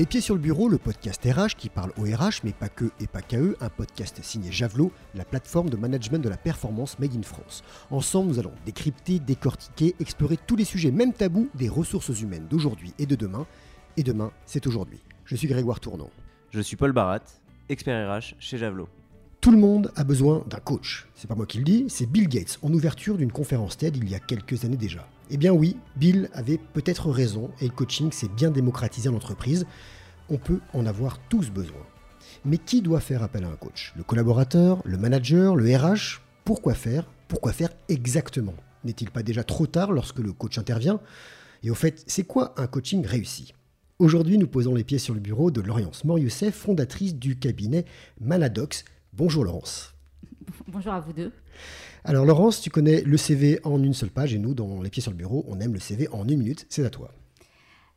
Les Pieds sur le Bureau, le podcast RH qui parle au RH, mais pas que et pas qu'à eux, un podcast signé Javelot, la plateforme de management de la performance Made in France. Ensemble, nous allons décrypter, décortiquer, explorer tous les sujets, même tabous, des ressources humaines d'aujourd'hui et de demain. Et demain, c'est aujourd'hui. Je suis Grégoire Tournon. Je suis Paul Barat, expert RH chez Javelot. Tout le monde a besoin d'un coach. C'est pas moi qui le dis, c'est Bill Gates en ouverture d'une conférence TED il y a quelques années déjà. Eh bien oui, Bill avait peut-être raison et le coaching s'est bien démocratisé en entreprise. On peut en avoir tous besoin. Mais qui doit faire appel à un coach? Le collaborateur, le manager, le RH Pourquoi faire? Pourquoi faire exactement? N'est-il pas déjà trop tard lorsque le coach intervient? Et au fait, c'est quoi un coaching réussi? Aujourd'hui, nous posons les pieds sur le bureau de Laurence Moriussef, fondatrice du cabinet Manadox, Bonjour Laurence. Bonjour à vous deux. Alors Laurence, tu connais le CV en une seule page et nous, dans Les Pieds sur le Bureau, on aime le CV en une minute. C'est à toi.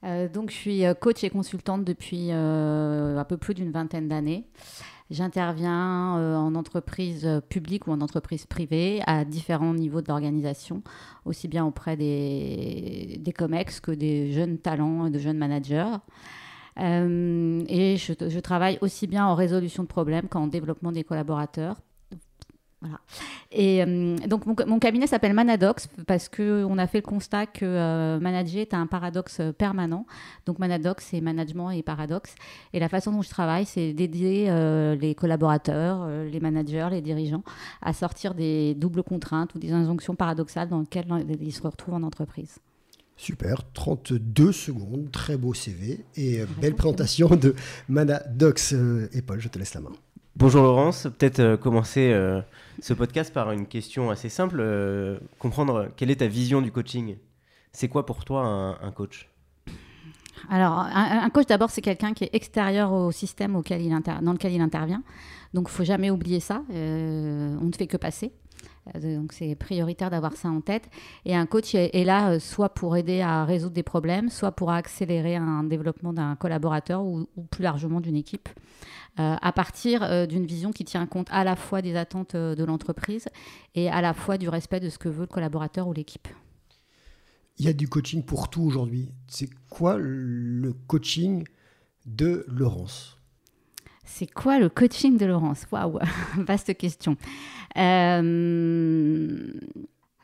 Euh, donc je suis euh, coach et consultante depuis euh, un peu plus d'une vingtaine d'années. J'interviens en entreprise publique ou en entreprise privée à différents niveaux de l'organisation, aussi bien auprès des, des COMEX que des jeunes talents et de jeunes managers. Et je, travaille aussi bien en résolution de problèmes qu'en développement des collaborateurs. Voilà. Et euh, donc mon, cabinet s'appelle Manadox parce qu'on a fait le constat que euh, manager est un paradoxe permanent. Donc Manadox, c'est management et paradoxe. Et la façon dont je travaille, c'est d'aider les collaborateurs, les managers, les dirigeants à sortir des doubles contraintes ou des injonctions paradoxales dans lesquelles ils se retrouvent en entreprise. Super, 32 secondes, très beau CV et euh, belle présentation de Manadox. Euh, et Paul, je te laisse la main. Bonjour Laurence, peut-être euh, commencer ce podcast par une question assez simple, comprendre quelle est ta vision du coaching. C'est quoi pour toi un, coach? Alors, un, coach, d'abord, c'est quelqu'un qui est extérieur au système auquel il dans lequel il intervient. Donc, il faut jamais oublier ça. on ne fait que passer. Euh, donc c'est prioritaire d'avoir ça en tête. Et un coach est là euh, soit pour aider à résoudre des problèmes, soit pour accélérer un développement d'un collaborateur ou, plus largement d'une équipe. Euh, à partir d'une vision qui tient compte à la fois des attentes de l'entreprise et à la fois du respect de ce que veut le collaborateur ou l'équipe. Il y a du coaching pour tout aujourd'hui. C'est quoi le coaching de Laurence? C'est quoi le coaching de Laurence? Waouh, vaste question. Euh,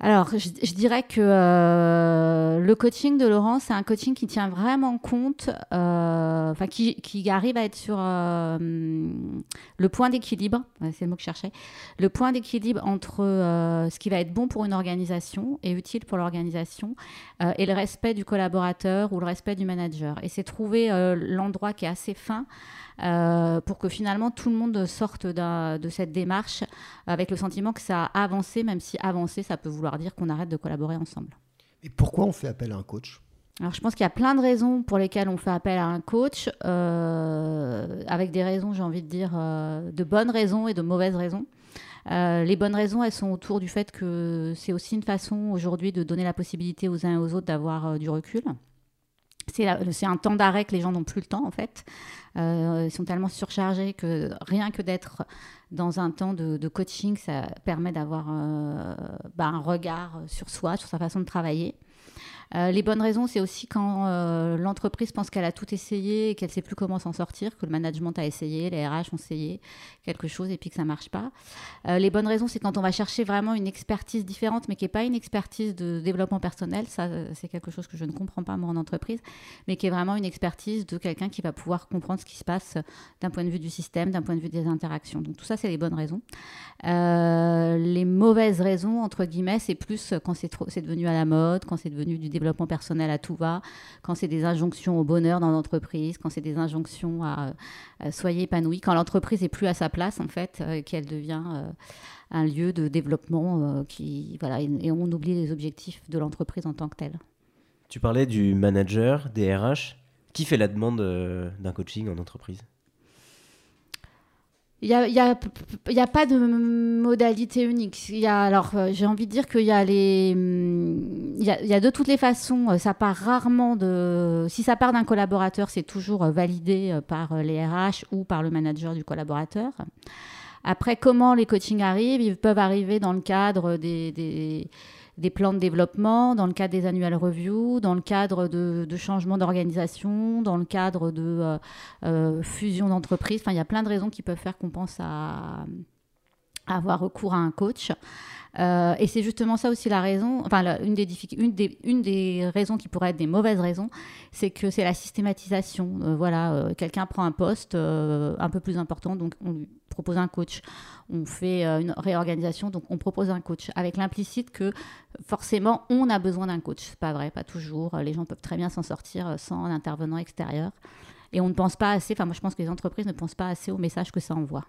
alors, je, dirais que euh, le coaching de Laurence, c'est un coaching qui tient vraiment compte, euh, qui, qui, arrive à être sur le point d'équilibre, c'est le mot que je cherchais, le point d'équilibre entre ce qui va être bon pour une organisation et utile pour l'organisation et le respect du collaborateur ou le respect du manager. Et c'est trouver l'endroit qui est assez fin euh, pour que finalement tout le monde sorte de cette démarche avec le sentiment que ça a avancé, même si avancer, ça peut vouloir dire qu'on arrête de collaborer ensemble. Et pourquoi on fait appel à un coach? Alors, je pense qu'il y a plein de raisons pour lesquelles on fait appel à un coach, euh, avec des raisons, j'ai envie de dire, euh, de bonnes raisons et de mauvaises raisons. les bonnes raisons, elles sont autour du fait que c'est aussi une façon aujourd'hui de donner la possibilité aux uns et aux autres d'avoir du recul. C'est un temps d'arrêt que les gens n'ont plus le temps, en fait. Euh, ils sont tellement surchargés que rien que d'être dans un temps de, coaching, ça permet d'avoir euh, bah, un regard sur soi, sur sa façon de travailler. Euh, les bonnes raisons, c'est aussi quand euh, l'entreprise pense qu'elle a tout essayé et qu'elle ne sait plus comment s'en sortir, que le management a essayé, les RH ont essayé quelque chose et puis que ça ne marche pas. Euh, les bonnes raisons, c'est quand on va chercher vraiment une expertise différente, mais qui n'est pas une expertise de développement personnel. Ça, c'est quelque chose que je ne comprends pas, moi, en entreprise, mais qui est vraiment une expertise de quelqu'un qui va pouvoir comprendre ce qui se passe d'un point de vue du système, d'un point de vue des interactions. Donc tout ça, c'est les bonnes raisons. les mauvaises raisons, entre guillemets, c'est plus quand c'est devenu à la mode, quand c'est devenu du développement personnel à tout va, quand c'est des injonctions au bonheur dans l'entreprise, quand c'est des injonctions à, soyez épanoui, quand l'entreprise est plus à sa place en fait, euh, qu'elle devient euh, un lieu de développement euh, qui voilà et, on oublie les objectifs de l'entreprise en tant que telle. Tu parlais du manager, des RH. Qui fait la demande d'un coaching en entreprise? Il n'y a, y a, y a, pas de modalité unique. Y a, alors, euh, j'ai envie de dire qu'il y a les. Il y a, y a, de toutes les façons, euh, ça part rarement de. Si ça part d'un collaborateur, c'est toujours euh, validé par les RH ou par le manager du collaborateur. Après, comment les coachings arrivent? Ils peuvent arriver dans le cadre des, des des plans de développement, dans le cadre des annual reviews, dans le cadre de, changements d'organisation, dans le cadre de fusion d'entreprises. Enfin, il y a plein de raisons qui peuvent faire qu'on pense à avoir recours à un coach. Euh, et c'est justement ça aussi la raison, enfin une, des une, des, une des raisons qui pourrait être des mauvaises raisons, c'est que c'est la systématisation. Euh, voilà, euh, quelqu'un prend un poste un peu plus important, donc on lui propose un coach. On fait une réorganisation, donc on propose un coach, avec l'implicite que forcément on a besoin d'un coach. C'est pas vrai, pas toujours. Les gens peuvent très bien s'en sortir sans un intervenant extérieur. Et on ne pense pas assez, enfin moi je pense que les entreprises ne pensent pas assez au message que ça envoie.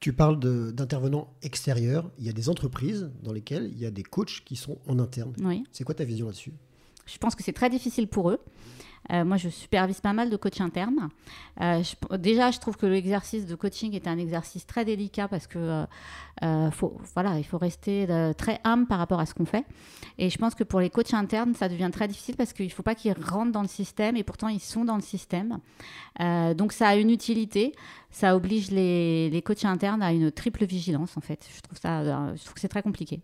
Tu parles d'intervenants extérieurs. Il y a des entreprises dans lesquelles il y a des coachs qui sont en interne. Oui. C'est quoi ta vision là-dessus? Je pense que c'est très difficile pour eux. Euh, moi, je supervise pas mal de coachs internes. Euh, déjà, je trouve que l'exercice de coaching est un exercice très délicat parce que euh, faut, voilà, il faut rester très humble par rapport à ce qu'on fait. Et je pense que pour les coachs internes, ça devient très difficile parce qu'il ne faut pas qu'ils rentrent dans le système et pourtant ils sont dans le système. donc ça a une utilité. Ça oblige les, les coachs internes à une triple vigilance en fait. Je trouve ça, je trouve que c'est très compliqué.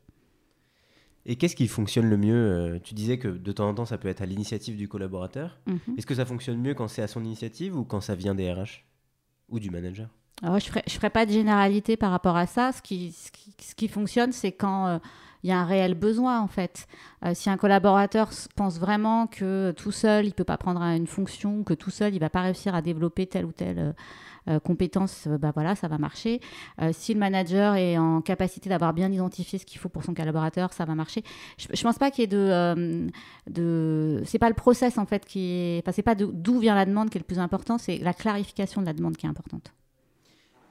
Et qu'est-ce qui fonctionne le mieux euh, Tu disais que de temps en temps, ça peut être à l'initiative du collaborateur. Mhm. Est-ce que ça fonctionne mieux quand c'est à son initiative ou quand ça vient des RH ou du manager? Alors, Je ne ferai, ferai, pas de généralité par rapport à ça. Ce qui, ce qui, fonctionne, c'est quand euh, il y a un réel besoin, en fait. Euh, si un collaborateur pense vraiment que tout seul, il ne peut pas prendre une fonction, que tout seul, il ne va pas réussir à développer telle ou telle euh, compétences, euh, bah voilà, ça va marcher. Euh, si le manager est en capacité d'avoir bien identifié ce qu'il faut pour son collaborateur, ça va marcher. Je, ne pense pas qu'il y ait de, de c'est pas le process en fait qui est, enfin c'est pas d'où vient la demande qui est le plus important, c'est la clarification de la demande qui est importante.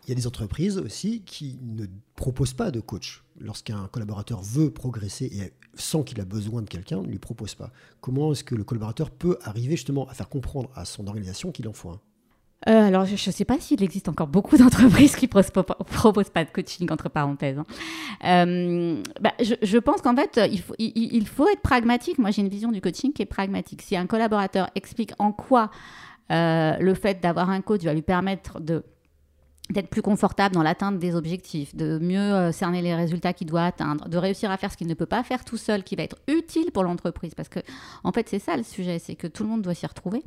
Il y a des entreprises aussi qui ne proposent pas de coach. Lorsqu'un collaborateur veut progresser et sans qu'il a besoin de quelqu'un, ne lui propose pas. Comment est-ce que le collaborateur peut arriver justement à faire comprendre à son organisation qu'il en faut un? Euh, alors, je ne sais pas s'il existe encore beaucoup d'entreprises qui ne proposent pas de coaching, entre parenthèses. Hein. Euh, bah, je, pense qu'en fait, il faut, être pragmatique. Moi, j'ai une vision du coaching qui est pragmatique. Si un collaborateur explique en quoi euh, le fait d'avoir un coach va lui permettre de d'être plus confortable dans l'atteinte des objectifs, de mieux cerner les résultats qu'il doit atteindre, de réussir à faire ce qu'il ne peut pas faire tout seul, qui va être utile pour l'entreprise. Parce que, en fait, c'est ça le sujet, c'est que tout le monde doit s'y retrouver.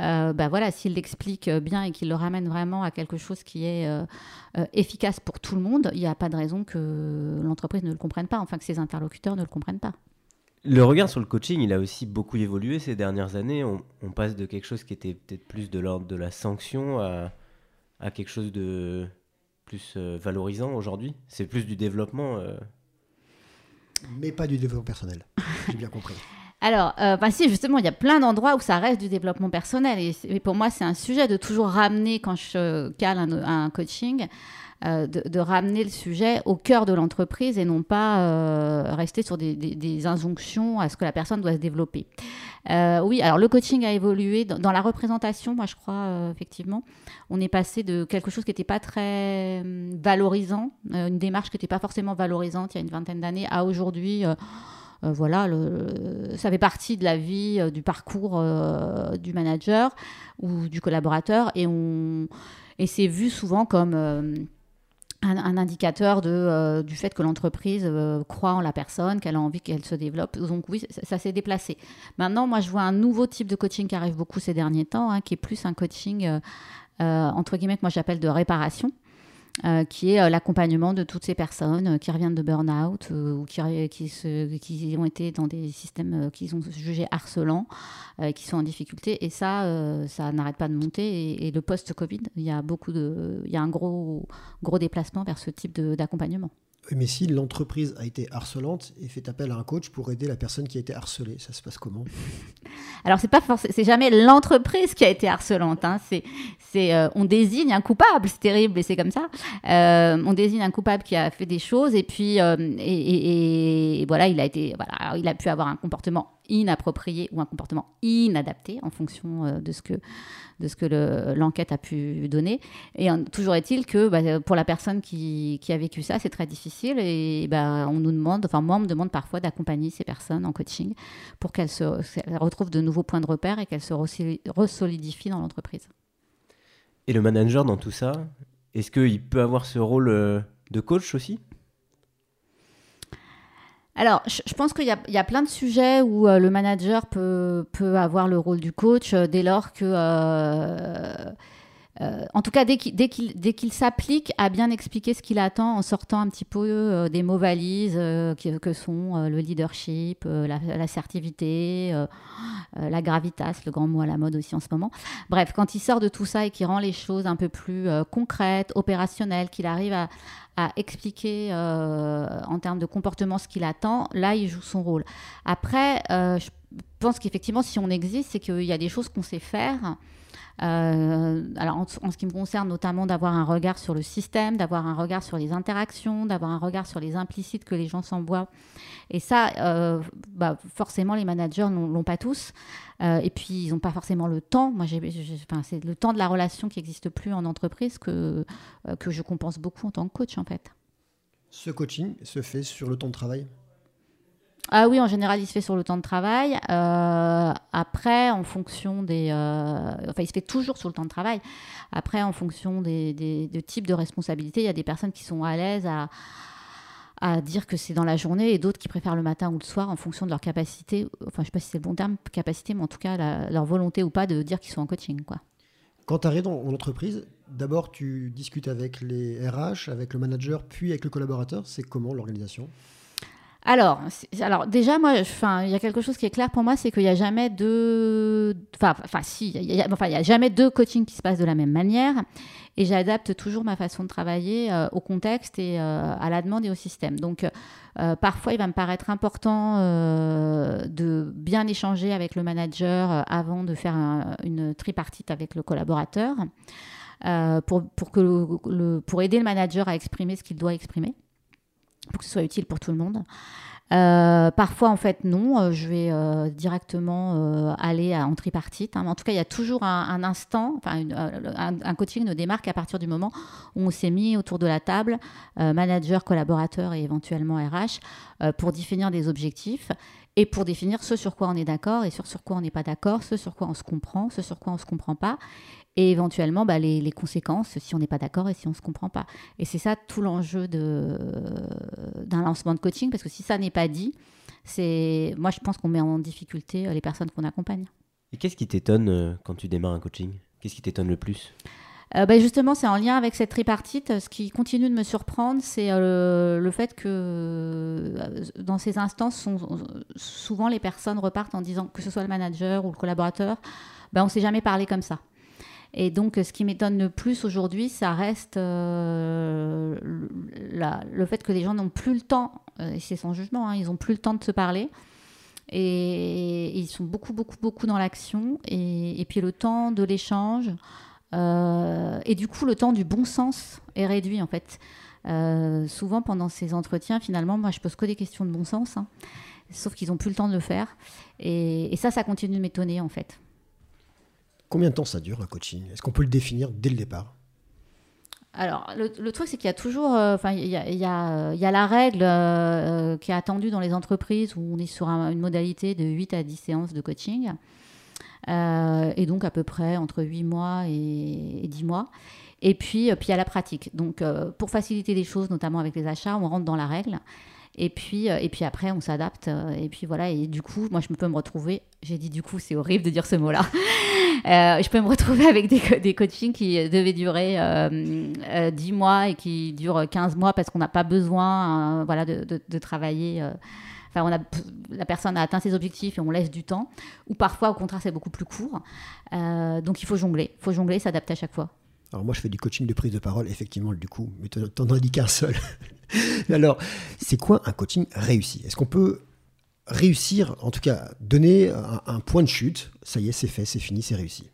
Euh, bah voilà, s'il l'explique bien et qu'il le ramène vraiment à quelque chose qui est euh, euh, efficace pour tout le monde, il n'y a pas de raison que l'entreprise ne le comprenne pas, enfin que ses interlocuteurs ne le comprennent pas. Le regard sur le coaching, il a aussi beaucoup évolué ces dernières années. On, passe de quelque chose qui était peut-être plus de l'ordre de la sanction à, à, quelque chose de plus valorisant aujourd'hui? C'est plus du développement. Mais pas du développement personnel, j'ai bien compris. Alors, euh, bah si, justement, il y a plein d'endroits où ça reste du développement personnel. Et, pour moi, c'est un sujet de toujours ramener, quand je cale un, coaching, euh, de, ramener le sujet au cœur de l'entreprise et non pas euh, rester sur des, injonctions à ce que la personne doit se développer. oui, alors le coaching a évolué dans, la représentation, moi je crois, effectivement. On est passé de quelque chose qui n'était pas très hum, valorisant, une démarche qui n'était pas forcément valorisante il y a une vingtaine d'années, à aujourd'hui euh, voilà, ça fait partie de la vie, euh, du parcours euh, du manager ou du collaborateur et, et c'est vu souvent comme un, indicateur de, du fait que l'entreprise croit en la personne, qu'elle a envie qu'elle se développe. Donc oui, ça, s'est déplacé. Maintenant, moi, je vois un nouveau type de coaching qui arrive beaucoup ces derniers temps, hein, qui est plus un coaching, entre guillemets, que moi j'appelle de réparation. Euh, qui est euh, l'accompagnement de toutes ces personnes euh, qui reviennent de burn-out ou qui, qui, qui, ont été dans des systèmes qui sont jugés harcelants, qui sont en difficulté. Et ça, ça n'arrête pas de monter. Et, et le post-Covid, il y a beaucoup de, il y a un gros, gros déplacement vers ce type d'accompagnement. Mais si l'entreprise a été harcelante et fait appel à un coach pour aider la personne qui a été harcelée, ça se passe comment? Alors c'est pas c'est jamais l'entreprise qui a été harcelante. Hein. C'est, c'est, euh, on désigne un coupable, c'est terrible et c'est comme ça. Euh, on désigne un coupable qui a fait des choses et puis euh, et, et, voilà, il a été, voilà, il a pu avoir un comportement inapproprié ou un comportement inadapté en fonction de ce que de ce que l'enquête a pu donner. Et toujours est-il que bah, pour la personne qui, qui, a vécu ça, c'est très difficile. Et bah, on nous demande, enfin moi, on me demande parfois d'accompagner ces personnes en coaching pour qu'elles retrouvent de nouveaux points de repère et qu'elles se resolidifient dans l'entreprise. Et le manager dans tout ça, est-ce qu'il peut avoir ce rôle euh, de coach aussi? Alors, je, pense qu'il y, a plein de sujets où le manager peut, peut, avoir le rôle du coach dès lors que euh, en tout cas, dès qu'il s'applique à bien expliquer ce qu'il attend en sortant un petit peu euh, des mots valises euh, que, sont le leadership, l'assertivité, la, gravitas, le grand mot à la mode aussi en ce moment. Bref, quand il sort de tout ça et qu'il rend les choses un peu plus concrètes, opérationnelles, qu'il arrive à, expliquer en termes de comportement ce qu'il attend, là, il joue son rôle. Après, je pense qu'effectivement, si on existe, c'est qu'il y a des choses qu'on sait faire alors en, ce qui me concerne notamment d'avoir un regard sur le système, d'avoir un regard sur les interactions, d'avoir un regard sur les implicites que les gens s'envoient. Et ça, euh, bah, forcément, les managers l'ont pas tous. Euh, et puis, ils n'ont pas forcément le temps. Moi, c'est le temps de la relation qui n'existe plus en entreprise que, que je compense beaucoup en tant que coach, en fait. Ce coaching se fait sur le temps de travail? Ah oui, en général, il se fait sur le temps de travail. Euh, après, en fonction des... Euh, enfin, il se fait toujours sur le temps de travail. Après, en fonction des, types de responsabilités, il y a des personnes qui sont à l'aise à, à dire que c'est dans la journée et d'autres qui préfèrent le matin ou le soir en fonction de leur capacité. Enfin, je ne sais pas si c'est le bon terme, capacité, mais en tout cas, leur volonté ou pas de dire qu'ils sont en coaching. Quoi. Quand tu arrives dans l'entreprise, d'abord, tu discutes avec les RH, avec le manager, puis avec le collaborateur. C'est comment l'organisation? Alors, déjà, moi, il y a quelque chose qui est clair pour moi, c'est qu'il n'y a jamais deux, enfin, si, il y a, jamais deux coachings qui se passent de la même manière, et j'adapte toujours ma façon de travailler euh, au contexte et euh, à la demande et au système. Donc, euh, parfois, il va me paraître important de bien échanger avec le manager avant de faire une tripartite avec le collaborateur, pour aider le manager à exprimer ce qu'il doit exprimer pour que ce soit utile pour tout le monde. Euh, parfois, en fait, non. Euh, je vais euh, directement aller en tripartite. Hein. En tout cas, il y a toujours un, instant. Un, coaching ne démarre qu'à partir du moment où on s'est mis autour de la table, manager, collaborateur et éventuellement RH, pour définir des objectifs et pour définir ce sur quoi on est d'accord et sur, sur quoi on n'est pas d'accord, ce sur quoi on se comprend, ce sur quoi on ne se comprend pas, et éventuellement bah, les, conséquences si on n'est pas d'accord et si on ne se comprend pas. Et c'est ça tout l'enjeu d'un lancement de coaching, parce que si ça n'est pas dit, c'est moi je pense qu'on met en difficulté euh, les personnes qu'on accompagne. Et qu'est-ce qui t'étonne euh, quand tu démarres un coaching? Qu'est-ce qui t'étonne le plus? Euh, bah, justement, c'est en lien avec cette tripartite. Ce qui continue de me surprendre, c'est le fait que dans ces instances, souvent les personnes repartent en disant que ce soit le manager ou le collaborateur, ben, on ne s'est jamais parlé comme ça. Et donc, ce qui m'étonne le plus aujourd'hui, ça reste euh, le fait que les gens n'ont plus le temps, euh, et c'est sans jugement, hein, ils n'ont plus le temps de se parler. Et, ils sont beaucoup, beaucoup, beaucoup dans l'action. Et, puis le temps de l'échange. Euh, et du coup, le temps du bon sens est réduit, en fait. souvent, pendant ces entretiens, finalement, moi, je pose que des questions de bon sens. Hein. sauf qu'ils n'ont plus le temps de le faire. Et, et ça, ça continue de m'étonner, en fait. Combien de temps ça dure un coaching? Est-ce qu'on peut le définir dès le départ? Alors, le, truc, c'est qu'il y a toujours, euh, enfin, il, y a, la règle euh, qui est attendue dans les entreprises où on est sur une modalité de 8 à 10 séances de coaching, euh, et donc à peu près entre 8 mois et, 10 mois. Et puis, puis il y a la pratique. Donc, pour faciliter les choses, notamment avec les achats, on rentre dans la règle. Et puis, et puis après, on s'adapte. Et puis voilà. Et du coup, moi, je peux me retrouver. J'ai dit du coup, c'est horrible de dire ce mot-là. Euh, je peux me retrouver avec des, des coachings qui devaient durer 10 euh, euh, mois et qui durent 15 mois parce qu'on n'a pas besoin voilà, de, travailler. Enfin, on a, la personne a atteint ses objectifs et on laisse du temps. Ou parfois, au contraire, c'est beaucoup plus court. donc, il faut jongler. Il faut jongler, s'adapter à chaque fois. Alors moi, je fais du coaching de prise de parole, effectivement, du coup, mais as dit qu'un seul. Alors, c'est quoi un coaching réussi? Est-ce qu'on peut réussir, en tout cas, donner un, point de chute, ça y est, c'est fait, c'est fini, c'est réussi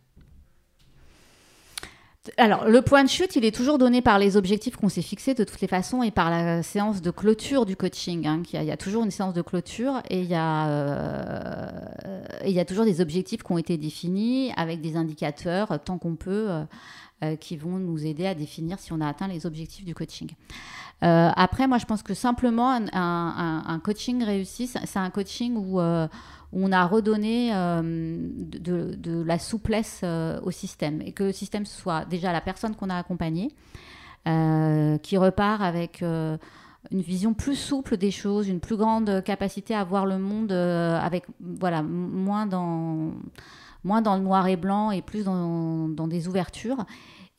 alors, le point de chute, il est toujours donné par les objectifs qu'on s'est fixés de toutes les façons et par la séance de clôture du coaching. Hein, il, y a, toujours une séance de clôture et il y, a, euh, toujours des objectifs qui ont été définis avec des indicateurs, tant qu'on peut, euh, euh, qui vont nous aider à définir si on a atteint les objectifs du coaching. Euh, après, moi, je pense que simplement un, coaching réussi, c'est un coaching où, euh, on a redonné de, la souplesse au système et que le système soit déjà la personne qu'on a accompagnée, qui repart avec une vision plus souple des choses, une plus grande capacité à voir le monde avec voilà moins dans moins dans le noir et blanc et plus dans des ouvertures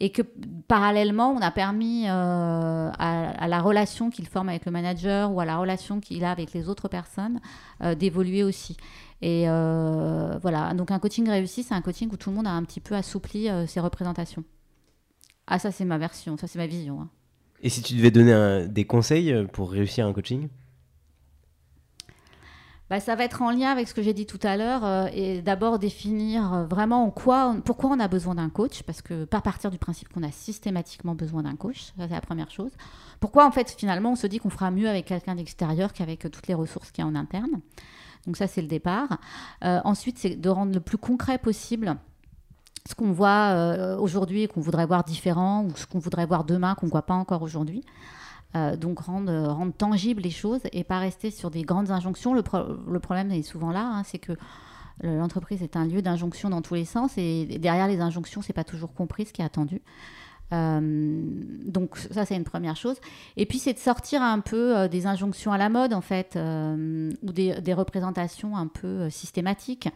et que parallèlement, on a permis euh, à, la relation qu'il forme avec le manager ou à la relation qu'il a avec les autres personnes euh, d'évoluer aussi. Et euh, voilà, donc un coaching réussi, c'est un coaching où tout le monde a un petit peu assoupli ses représentations. Ah, ça, c'est ma version, ça, c'est ma vision. Hein. Et si tu devais donner des conseils pour réussir un coaching? Bah, ça va être en lien avec ce que j'ai dit tout à l'heure euh, et d'abord définir euh, vraiment en quoi, pourquoi on a besoin d'un coach, parce que pas partir du principe qu'on a systématiquement besoin d'un coach, ça c'est la première chose. Pourquoi en fait finalement on se dit qu'on fera mieux avec quelqu'un d'extérieur qu'avec toutes les ressources qu'il y a en interne. Donc ça c'est le départ. Euh, ensuite c'est de rendre le plus concret possible ce qu'on voit aujourd'hui et qu'on voudrait voir différent ou ce qu'on voudrait voir demain qu'on ne voit pas encore aujourd'hui. Euh, donc rendre, rendre tangibles les choses et pas rester sur des grandes injonctions. Le, le problème est souvent là, hein, c'est que l'entreprise est un lieu d'injonction dans tous les sens et derrière les injonctions, c'est pas toujours compris ce qui est attendu. Euh, donc ça c'est une première chose. Et puis c'est de sortir un peu euh, des injonctions à la mode en fait, ou des, des, représentations un peu systématiques.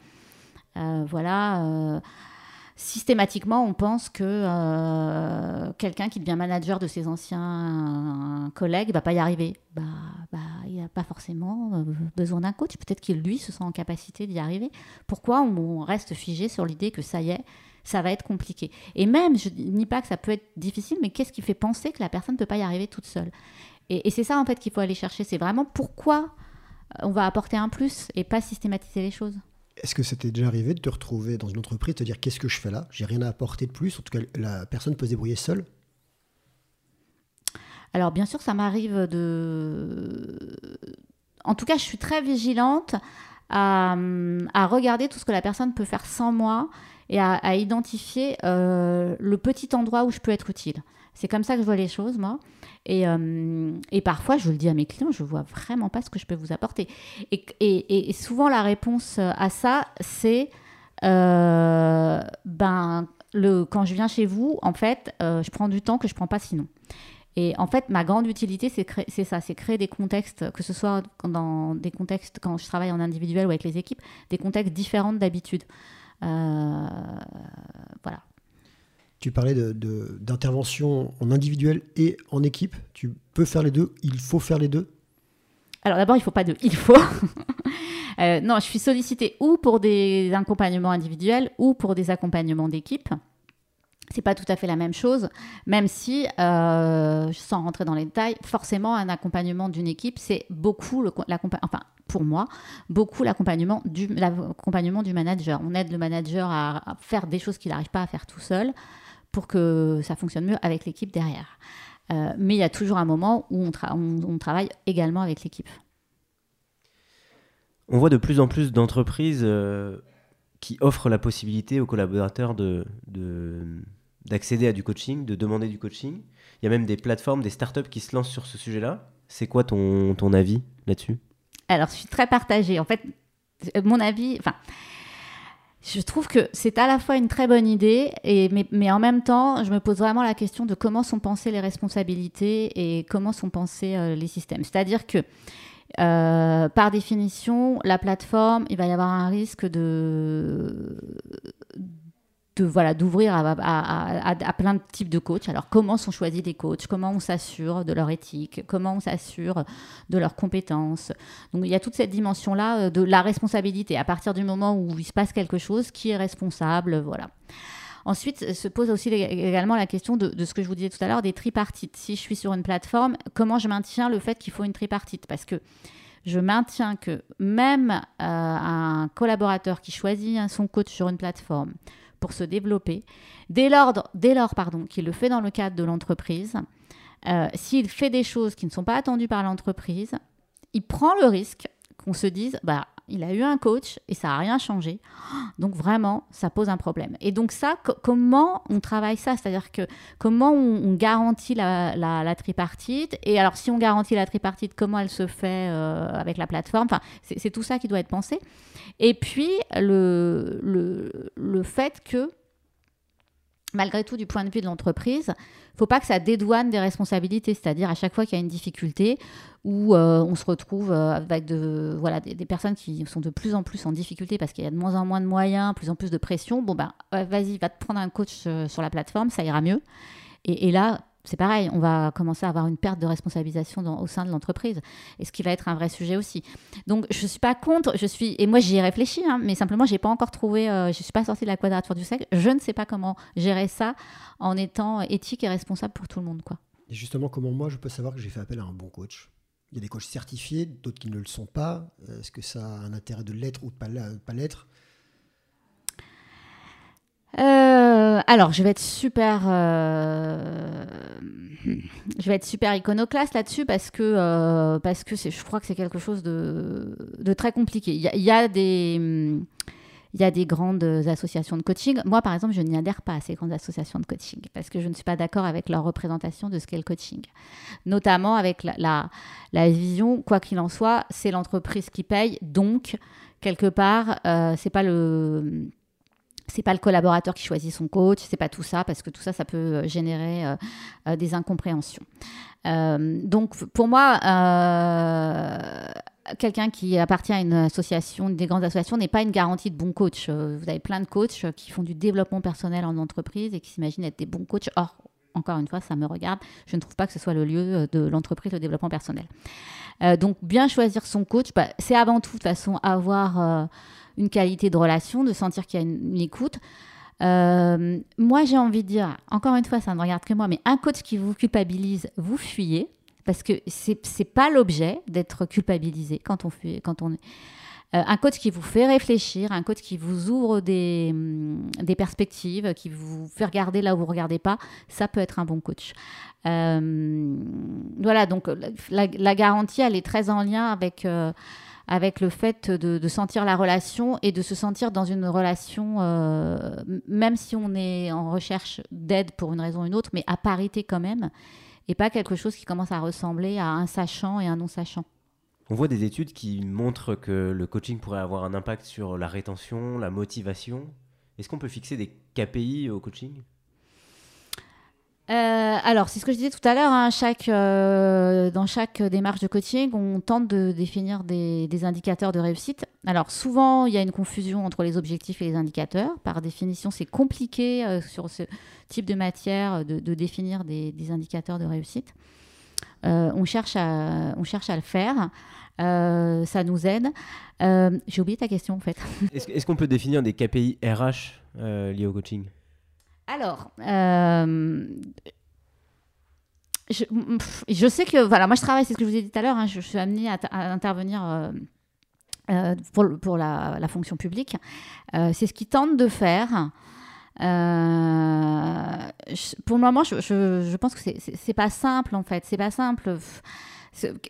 voilà systématiquement, on pense que euh, quelqu'un qui devient manager de ses anciens collègues va pas y arriver. Bah, bah il n'a pas forcément euh, besoin d'un coach. Peut-être qu'il, lui, se sent en capacité d'y arriver. Pourquoi on reste figé sur l'idée que ça y est, ça va être compliqué? Et même, je dis pas que ça peut être difficile, mais qu'est-ce qui fait penser que la personne ne peut pas y arriver toute seule? Et, et c'est ça, en fait, qu'il faut aller chercher. C'est vraiment pourquoi on va apporter un plus et pas systématiser les choses. Est-ce que c'était déjà arrivé de te retrouver dans une entreprise, de te dire qu'est-ce que je fais là? J'ai rien à apporter de plus. En tout cas, la personne peut se débrouiller seule Alors, bien sûr, ça m'arrive de. En tout cas, je suis très vigilante à, regarder tout ce que la personne peut faire sans moi et à, identifier euh, le petit endroit où je peux être utile. C'est comme ça que je vois les choses, moi. Euh, et, parfois, je le dis à mes clients, je vois vraiment pas ce que je peux vous apporter. Et, souvent, la réponse à ça, c'est euh, ben, le, quand je viens chez vous, en fait, euh, je prends du temps que je prends pas sinon. Et en fait, ma grande utilité, c'est ça, c'est créer des contextes, que ce soit dans des contextes quand je travaille en individuel ou avec les équipes, des contextes différents d'habitude. voilà. Tu parlais d'intervention en individuel et en équipe. Tu peux faire les deux Il faut faire les deux? Alors d'abord, il ne faut pas de il faut. Euh, non, je suis sollicitée ou pour des accompagnements individuels ou pour des accompagnements d'équipe. C'est pas tout à fait la même chose, même si, euh, sans rentrer dans les détails, forcément un accompagnement d'une équipe, c'est beaucoup l'accompagnement, enfin pour moi, beaucoup l'accompagnement du, l'accompagnement du manager. On aide le manager à faire des choses qu'il n'arrive pas à faire tout seul pour que ça fonctionne mieux avec l'équipe derrière. Euh, mais il y a toujours un moment où on, on, travaille également avec l'équipe. On voit de plus en plus d'entreprises euh, qui offrent la possibilité aux collaborateurs de, d'accéder à du coaching, de demander du coaching. Il y a même des plateformes, des startups qui se lancent sur ce sujet-là. C'est quoi ton, ton avis là-dessus? Alors, je suis très partagée. En fait, mon avis, enfin, je trouve que c'est à la fois une très bonne idée, et, mais, en même temps, je me pose vraiment la question de comment sont pensées les responsabilités et comment sont pensés euh, les systèmes. C'est-à-dire que, euh, par définition, la plateforme, il va y avoir un risque de de voilà d'ouvrir à, à, plein de types de coachs. Alors comment sont choisis les coachs? Comment on s'assure de leur éthique? Comment on s'assure de leurs compétences? Donc il y a toute cette dimension là euh, de la responsabilité. À partir du moment où il se passe quelque chose, qui est responsable Voilà. Ensuite, se pose aussi également la question de, ce que je vous disais tout à l'heure, des tripartites. Si je suis sur une plateforme, comment je maintiens le fait qu'il faut une tripartite? Parce que je maintiens que même euh, un collaborateur qui choisit son coach sur une plateforme, pour se développer. Dès lors, dès lors pardon, qu'il le fait dans le cadre de l'entreprise, euh, s'il fait des choses qui ne sont pas attendues par l'entreprise, il prend le risque qu'on se dise, bah, il a eu un coach et ça n'a rien changé. Donc vraiment, ça pose un problème. Et donc ça, comment on travaille ça? C'est-à-dire que comment on, garantit la, tripartite? Et alors si on garantit la tripartite, comment elle se fait euh, avec la plateforme? C'est tout ça qui doit être pensé. Et puis le, le, le fait que malgré tout, du point de vue de l'entreprise, faut pas que ça dédouane des responsabilités. C'est-à-dire à chaque fois qu'il y a une difficulté où euh, on se retrouve euh, avec des, personnes qui sont de plus en plus en difficulté parce qu'il y a de moins en moins de moyens, plus en plus de pression, bon ben vas-y, va te prendre un coach euh, sur la plateforme, ça ira mieux. Et là, c'est pareil, on va commencer à avoir une perte de responsabilisation au sein de l'entreprise, et ce qui va être un vrai sujet aussi. Donc, je ne suis pas contre, je suis, et moi j'y ai réfléchi, hein, mais simplement, je n'ai pas encore trouvé, euh, je ne suis pas sortie de la quadrature du cercle, je ne sais pas comment gérer ça en étant éthique et responsable pour tout le monde. Quoi. Et justement, comment moi je peux savoir que j'ai fait appel à un bon coach? Il y a des coachs certifiés, d'autres qui ne le sont pas. Est-ce que ça a un intérêt de l'être ou de ne pas l'être euh, alors, je vais être super, euh, je vais être super iconoclaste là-dessus parce que euh, parce que je crois que c'est quelque chose de, très compliqué. Il y, a, des il y a des grandes associations de coaching. Moi, par exemple, je n'y adhère pas à ces grandes associations de coaching parce que je ne suis pas d'accord avec leur représentation de ce qu'est le coaching, notamment avec la, la, vision, quoi qu'il en soit, c'est l'entreprise qui paye, donc quelque part, c'est pas le c'est pas le collaborateur qui choisit son coach, c'est pas tout ça, parce que tout ça, ça peut euh, générer euh, euh, des incompréhensions. donc, pour moi, quelqu'un qui appartient à une association, des grandes associations, n'est pas une garantie de bon coach. vous avez plein de coachs qui font du développement personnel en entreprise et qui s'imaginent être des bons coachs. Or, encore une fois, ça me regarde. Je ne trouve pas que ce soit le lieu de l'entreprise, le développement personnel. donc, bien choisir son coach, bah, c'est avant tout, de façon, avoir une qualité de relation, de sentir qu'il y a une, écoute. Euh, moi, j'ai envie de dire, encore une fois, ça ne regarde que moi, mais un coach qui vous culpabilise, vous fuyez, parce que c'est n'est pas l'objet d'être culpabilisé quand on fuit, quand on euh, un coach qui vous fait réfléchir, un coach qui vous ouvre des, hum, des, perspectives, qui vous fait regarder là où vous ne regardez pas, ça peut être un bon coach. Euh, voilà, donc la, la, garantie, elle est très en lien avec avec le fait de, sentir la relation et de se sentir dans une relation, euh, même si on est en recherche d'aide pour une raison ou une autre, mais à parité quand même, et pas quelque chose qui commence à ressembler à un sachant et un non-sachant. On voit des études qui montrent que le coaching pourrait avoir un impact sur la rétention, la motivation. Est-ce qu'on peut fixer des KPI au coaching? Euh, alors, c'est ce que je disais tout à l'heure. Hein, euh, dans chaque démarche de coaching, on tente de définir des, indicateurs de réussite. Alors, souvent, il y a une confusion entre les objectifs et les indicateurs. Par définition, c'est compliqué euh, sur ce type de matière de, définir des, indicateurs de réussite. on, cherche à, on cherche à le faire. ça nous aide. J'ai oublié ta question en fait. Est-ce qu'on peut définir des KPI RH liés au coaching? Alors, euh, je, sais que, voilà, moi je travaille, c'est ce que je vous ai dit tout à l'heure, hein, je, suis amenée à, intervenir euh, euh, pour, la, fonction publique. c'est ce qu'ils tentent de faire. pour le moment, je pense que c'est pas simple en fait. C'est pas simple.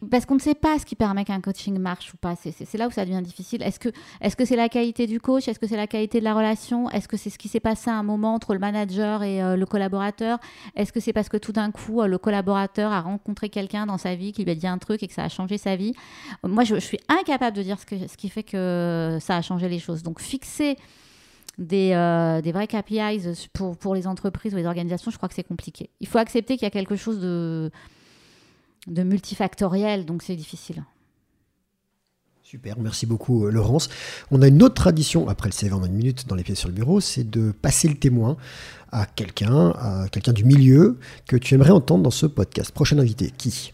Parce qu'on ne sait pas ce qui permet qu'un coaching marche ou pas. C'est là où ça devient difficile. Est-ce que c'est -ce c'est la qualité du coach? Est-ce que c'est la qualité de la relation? Est-ce que c'est ce qui s'est passé à un moment entre le manager et euh, le collaborateur? Est-ce que c'est parce que tout d'un coup, euh, le collaborateur a rencontré quelqu'un dans sa vie qui lui a dit un truc et que ça a changé sa vie? Moi, je, suis incapable de dire ce, qui fait que ça a changé les choses. Donc, fixer des, euh, vrais KPIs pour les entreprises ou les organisations, je crois que c'est compliqué. Il faut accepter qu'il y a quelque chose de de multifactoriel, donc c'est difficile. Super, merci beaucoup euh, Laurence. On a une autre tradition, après le CV en une minute dans les pieds sur le bureau, c'est de passer le témoin à quelqu'un, à quelqu'un du milieu que tu aimerais entendre dans ce podcast. Prochain invité, qui?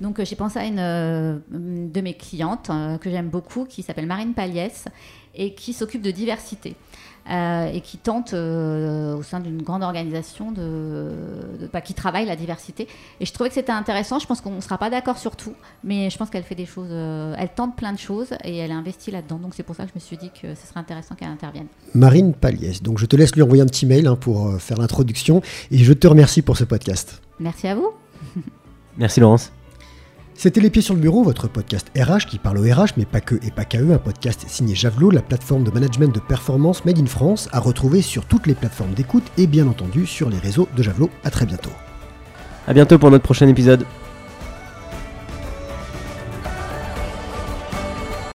Donc euh, j'ai pensé à une euh, de mes clientes que j'aime beaucoup qui s'appelle Marine Paliès et qui s'occupe de diversité. Euh, et qui tente euh, au sein d'une grande organisation de, bah, qui travaille la diversité. Et je trouvais que c'était intéressant. Je pense qu'on ne sera pas d'accord sur tout, mais je pense qu'elle fait des choses, euh, elle tente plein de choses et elle a investi là-dedans. Donc c'est pour ça que je me suis dit que ce serait intéressant qu'elle intervienne. Marine Paliès. Donc je te laisse lui envoyer un petit mail hein, pour faire l'introduction et je te remercie pour ce podcast. Merci à vous. Merci Laurence. C'était Les Pieds sur le Bureau, votre podcast RH qui parle au RH, mais pas que et pas qu'à eux, un podcast signé Javelot, la plateforme de management de performance Made in France, à retrouver sur toutes les plateformes d'écoute et bien entendu sur les réseaux de Javelot. À très bientôt. À bientôt pour notre prochain épisode.